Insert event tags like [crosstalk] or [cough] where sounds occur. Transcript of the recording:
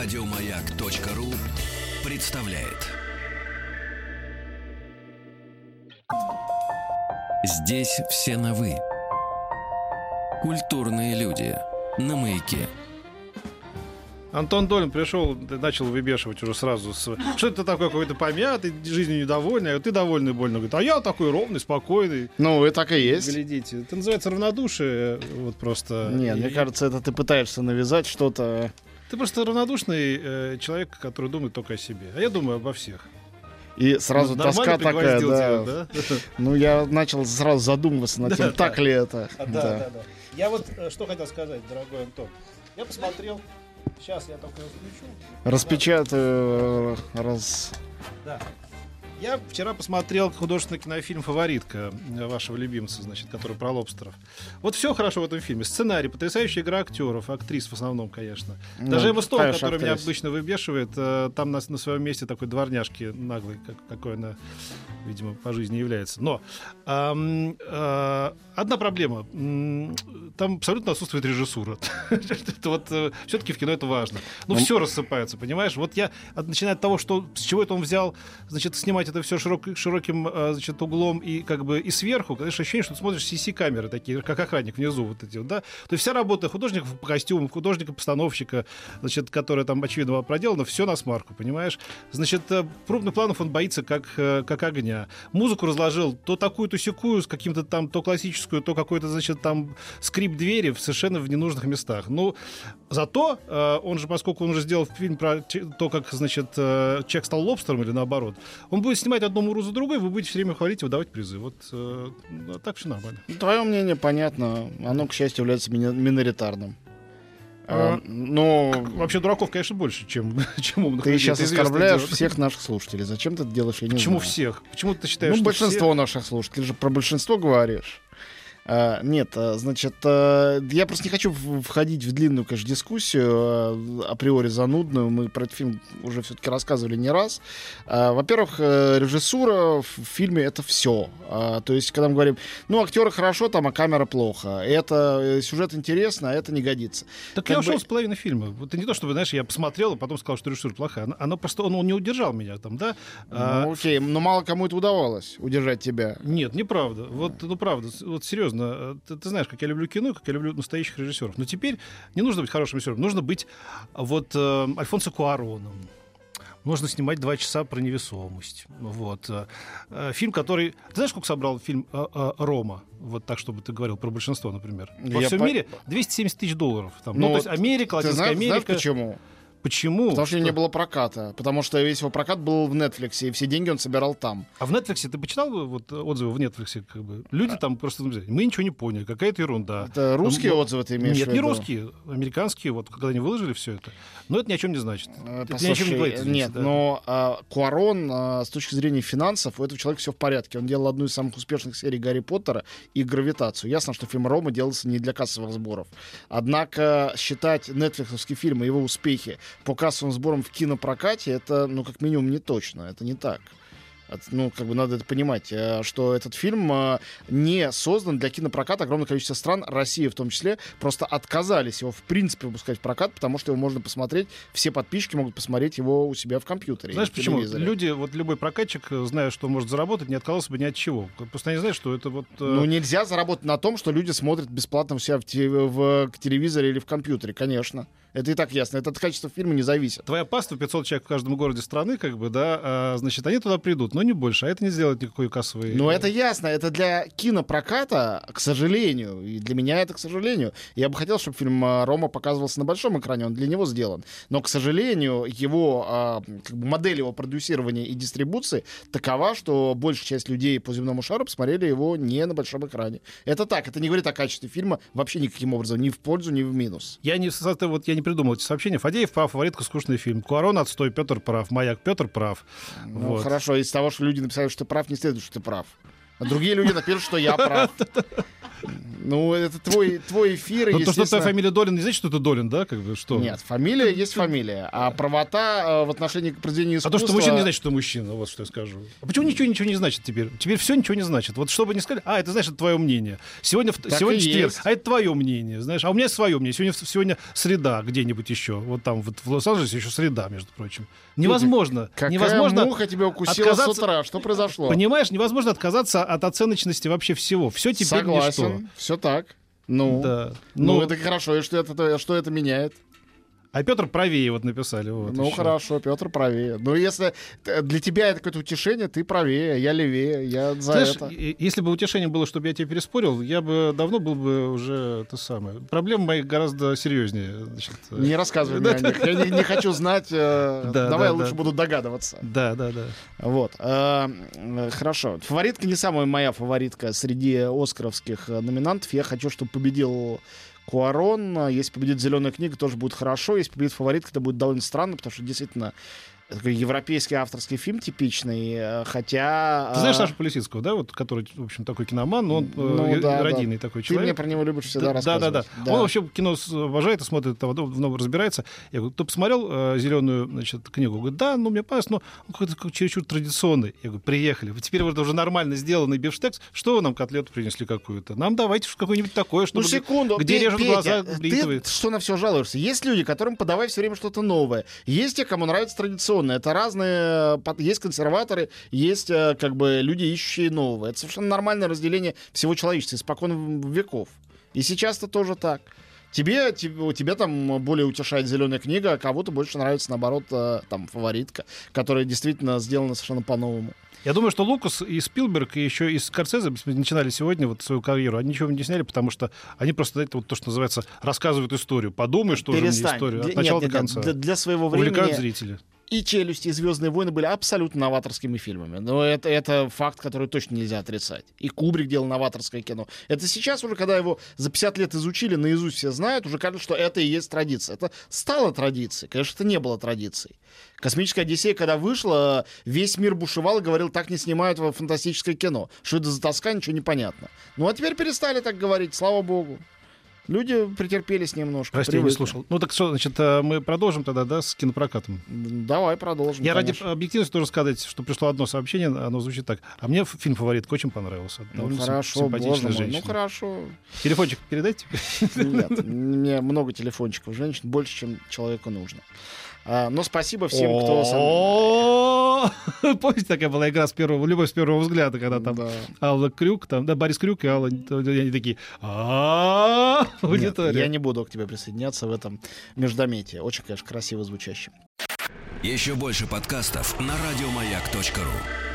Радиомаяк.ру представляет. Здесь все на «вы». Культурные люди. На маяке. Антон Долин пришел, начал выбешивать уже сразу. С... Что это такой какой-то помятый, жизнью недовольный, а ты довольный больно. Говорит, а я такой ровный, спокойный. Ну, и так и есть. Глядите. Это называется равнодушие. Вот просто. Не, И- мне кажется, это ты пытаешься навязать что-то. Ты просто равнодушный э, человек, который думает только о себе. А я думаю обо всех. И сразу Ну, тоска такая, да. тебя, да? [laughs] Ну, я начал сразу задумываться над тем, так да. ли это. А, Да, да, да. Я вот э, что хотел сказать, дорогой Антон. Я посмотрел. Сейчас я только включу. Распечатаю, раз... Да. Я вчера посмотрел художественный кинофильм «Фаворитка» вашего любимца, значит, который про лобстеров. Вот все хорошо в этом фильме. Сценарий, потрясающая игра актеров, актрис в основном, конечно. Даже Ну, Эмма Стоун, конечно, которая меня обычно выбешивает, э, там на, на своем месте такой дворняжки наглый, как, какой она, видимо, по жизни является. Но ам, э, одна проблема. Там абсолютно отсутствует режиссура. [laughs] Это вот все-таки в кино это важно. Ну, Ну, все рассыпается, понимаешь? Вот я, начиная от того, что с чего это он взял, значит, снимать это все широким, э, значит, углом и как бы и сверху, конечно, ощущение, что ты смотришь CC-камеры такие, как охранник внизу вот эти да? То есть вся работа художников по костюмам, художника-постановщика, значит, которая там, очевидно, проделана, все на смарку, понимаешь? Значит, э, крупных планов он боится как, э, как огня. Музыку разложил то такую, то секую, с каким-то там, то классическую, то какой-то, значит, там скрип двери в совершенно в ненужных местах. Ну, зато э, он же, поскольку он уже сделал фильм про то, как, значит, э, человек стал лобстером или наоборот, он будет снимать одну муру за другой, вы будете все время хвалить и выдавать призы. Вот э, а так все нормально. Твое мнение понятно. Оно, к счастью, является миноритарным. А, А, Но Вообще дураков, конечно, больше, чем, [laughs] чем умных ты людей. сейчас Это оскорбляешь дело. всех наших слушателей. Зачем ты это делаешь, я не Почему знаю. всех? Почему ты считаешь, Ну, что большинство наших слушателей. Ты же про большинство говоришь. А, нет, а, значит, а, я просто не хочу входить в длинную, конечно, дискуссию, а, априори занудную. Мы про этот фильм уже все-таки рассказывали не раз. А, во-первых, э, режиссура в фильме это все. то есть, когда мы говорим, ну, актеры хорошо, там, а камера плохо. Это э, сюжет интересно, а это не годится. Так Как я ушел бы- с половины фильма. Это не то, чтобы, знаешь, я посмотрел, и потом сказал, что режиссура плохая. Оно просто, он, он не удержал меня там, да? А, Ну, окей, но мало кому это удавалось, удержать тебя. Нет, неправда. Вот, ну правда, вот серьезно, э, ты, ты знаешь, как я люблю кино, как я люблю настоящих режиссеров. Но теперь не нужно быть хорошим режиссером, нужно быть вот э, Альфонсо Куароном. Нужно снимать два часа про невесомость. Вот. э, э, Фильм, который... Ты знаешь, сколько собрал фильм «Рома»? Вот так, чтобы ты говорил про большинство, например. Во Я всем по- мире 270 тысяч долларов. Там. Ну, Ну, то есть Америка, Латинская знаешь, знаешь Америка. почему? Почему? Потому что, Что? не было проката. Потому что весь его прокат был в Netflix, и все деньги он собирал там. А в Netflix ты почитал вот отзывы в Netflix? Как бы? Люди там просто мы ничего не поняли, какая-то ерунда. Это русские Ну, отзывы ты имеешь Нет, в не виду? русские, американские, вот когда они выложили все это. Но это ни о чем не значит. Э, Это ни о чем не Послушай, говорит. извините, нет, да. но а, Куарон а, с точки зрения финансов у этого человека все в порядке. Он делал одну из самых успешных серий Гарри Поттера и Гравитацию. Ясно, что фильм Рома делался не для кассовых сборов. Однако считать нетфликсовские фильмы, его успехи по кассовым сборам в кинопрокате, это, ну, как минимум, не точно. Это не так. Ну, как бы надо это понимать, э, что этот фильм э, не создан для кинопроката. Огромное количество стран, Россия в том числе, просто отказались его в принципе выпускать в прокат, потому что его можно посмотреть, все подписчики могут посмотреть его у себя в компьютере. Знаешь почему? Люди, вот любой прокатчик, э, зная, что может заработать, не отказался бы ни от чего. Просто они знают, что это вот... Ну, нельзя заработать на том, что люди смотрят бесплатно у себя в, те- в телевизоре или в компьютере, конечно. Это и так ясно. Это от качества фильма не зависит. Твоя паства 500 человек в каждом городе страны, как бы, да, а, значит, они туда придут, но не больше, а это не сделает никакой кассовый... Ну, это ясно. Это для кинопроката, к сожалению. И для меня это к сожалению. Я бы хотел, чтобы фильм а, Рома показывался на большом экране. Он для него сделан. Но, к сожалению, его а, как бы модель его продюсирования и дистрибуции такова, что большая часть людей по земному шару посмотрели его не на большом экране. Это так. Это не говорит о качестве фильма вообще никаким образом. Ни в пользу, ни в минус. Я не, вот, я не придумал эти сообщения. Фадеев прав, фаворитка скучный фильм. Куарон отстой, Петр прав, Маяк Петр прав. Ну, Вот. хорошо. Из того, что люди написали, что ты прав, не следует, что ты прав. А другие люди напишут, что я прав. [laughs] Ну, это твой, твой эфир, Ну, то, что твоя фамилия Долин, не значит, что ты Долин, да? Как бы, что? Нет, фамилия есть фамилия, а правота э, в отношении к произведению А искусства... то, что мужчина, не значит, что мужчина, вот что я скажу. А почему ничего ничего не значит теперь? Теперь все ничего не значит. Вот что бы ни сказали, а, это значит твое мнение. Сегодня, Так сегодня четверг, а это твое мнение, знаешь. А у меня свое мнение. Сегодня, сегодня среда где-нибудь еще. Вот там вот в Лос-Анджелесе еще среда, между прочим. Невозможно. Какая невозможно муха тебя укусила отказаться- с утра? Что произошло? Понимаешь, невозможно отказаться от оценочности вообще всего. Все теперь Согласен, все так. Ну. Да. ну, Ну, это хорошо, и что это, что это меняет? А Петр правее вот написали. Вот, ну, еще. хорошо, Петр правее. Ну, если т- для тебя это какое-то утешение, ты правее, я левее, я за Знаешь, это. если бы утешение было, чтобы я тебя переспорил, я бы давно был бы уже то самое. Проблемы мои гораздо серьезнее. Значит, э, Не рассказывай мне о них. Я не, не хочу знать. э, [laughs] Да, давай да, лучше да. буду догадываться. Да, да, да. Вот. э, э, Хорошо. Фаворитка не самая моя фаворитка среди оскаровских э, номинантов. Я хочу, чтобы победил Куарон. Если победит «Зеленая книга», тоже будет хорошо. Если победит фаворитка, это будет довольно странно, потому что действительно такой европейский авторский фильм типичный, э, хотя... Ты знаешь э, Сашу Полисицкого, да, вот, который, в общем, такой киноман, но он э, Ну, э, да, да. родийный такой Ты мне человек. про него любишь всегда да, да, рассказывать. да, Он вообще кино обожает и смотрит, давно разбирается. Я говорю, ты посмотрел зеленую значит, книгу? Он говорит, да, ну мне понравилось, но он какой-то как чересчур традиционный. Я говорю, приехали. Вот Теперь вот уже нормально сделанный бифштекс. Что вы нам котлету принесли какую-то? Нам давайте какую-нибудь такое, Ну, чтобы... секунду. где Пе- режут Петя, глаза, ты бритвы. что на все жалуешься? Есть люди, которым подавай все время что-то новое. Есть те, кому нравится традиционное. Это разные... под- Есть консерваторы, есть э, как бы люди, ищущие новое. Это совершенно нормальное разделение всего человечества испокон веков. И сейчас это тоже так. Тебе, тебе, тебя там более утешает зеленая книга, а кого-то больше нравится, наоборот, э, там, фаворитка, которая действительно сделана совершенно по-новому. Я думаю, что Лукас и Спилберг, и еще и Скорсезе начинали сегодня вот свою карьеру. Они ничего не сняли, потому что они просто это вот то, что называется, рассказывают историю. Подумай, что же мне Перестань. историю. От начала нет, до нет, конца. Для, для своего Увлекают времени зрителя. И «Челюсти», и «Звездные войны» были абсолютно новаторскими фильмами. Но это, это факт, который точно нельзя отрицать. И Кубрик делал новаторское кино. Это сейчас уже, когда его за 50 лет изучили, наизусть все знают, уже кажется, что это и есть традиция. Это стало традицией. Конечно, это не было традицией. «Космическая Одиссея», когда вышла, весь мир бушевал и говорил, так не снимают фантастическое кино. Что это за тоска, ничего не понятно. Ну а теперь перестали так говорить, слава богу. Люди претерпелись немножко. Прости, я не привыкли. слушал. Ну так что, значит, э, мы продолжим тогда, да, с кинопрокатом. Давай продолжим. Я конечно. ради объективности тоже сказать, что пришло одно сообщение, оно звучит так. А мне фильм «Фаворитка» очень понравился. Ну хорошо, симпатичная боже мой. женщина. Ну хорошо. Телефончик передайте. Нет, мне много телефончиков женщин, больше, чем человеку нужно. А, но спасибо всем, кто... со мной- О, Помните, такая была игра с первого, любовь с первого взгляда, когда там Да. Алла Крюк, там, да, Борис Крюк и Алла, они такие, а аудитория. я не буду к тебе присоединяться в этом междометии. Очень, конечно, красиво звучащем. Еще больше подкастов на радиомаяк.ру.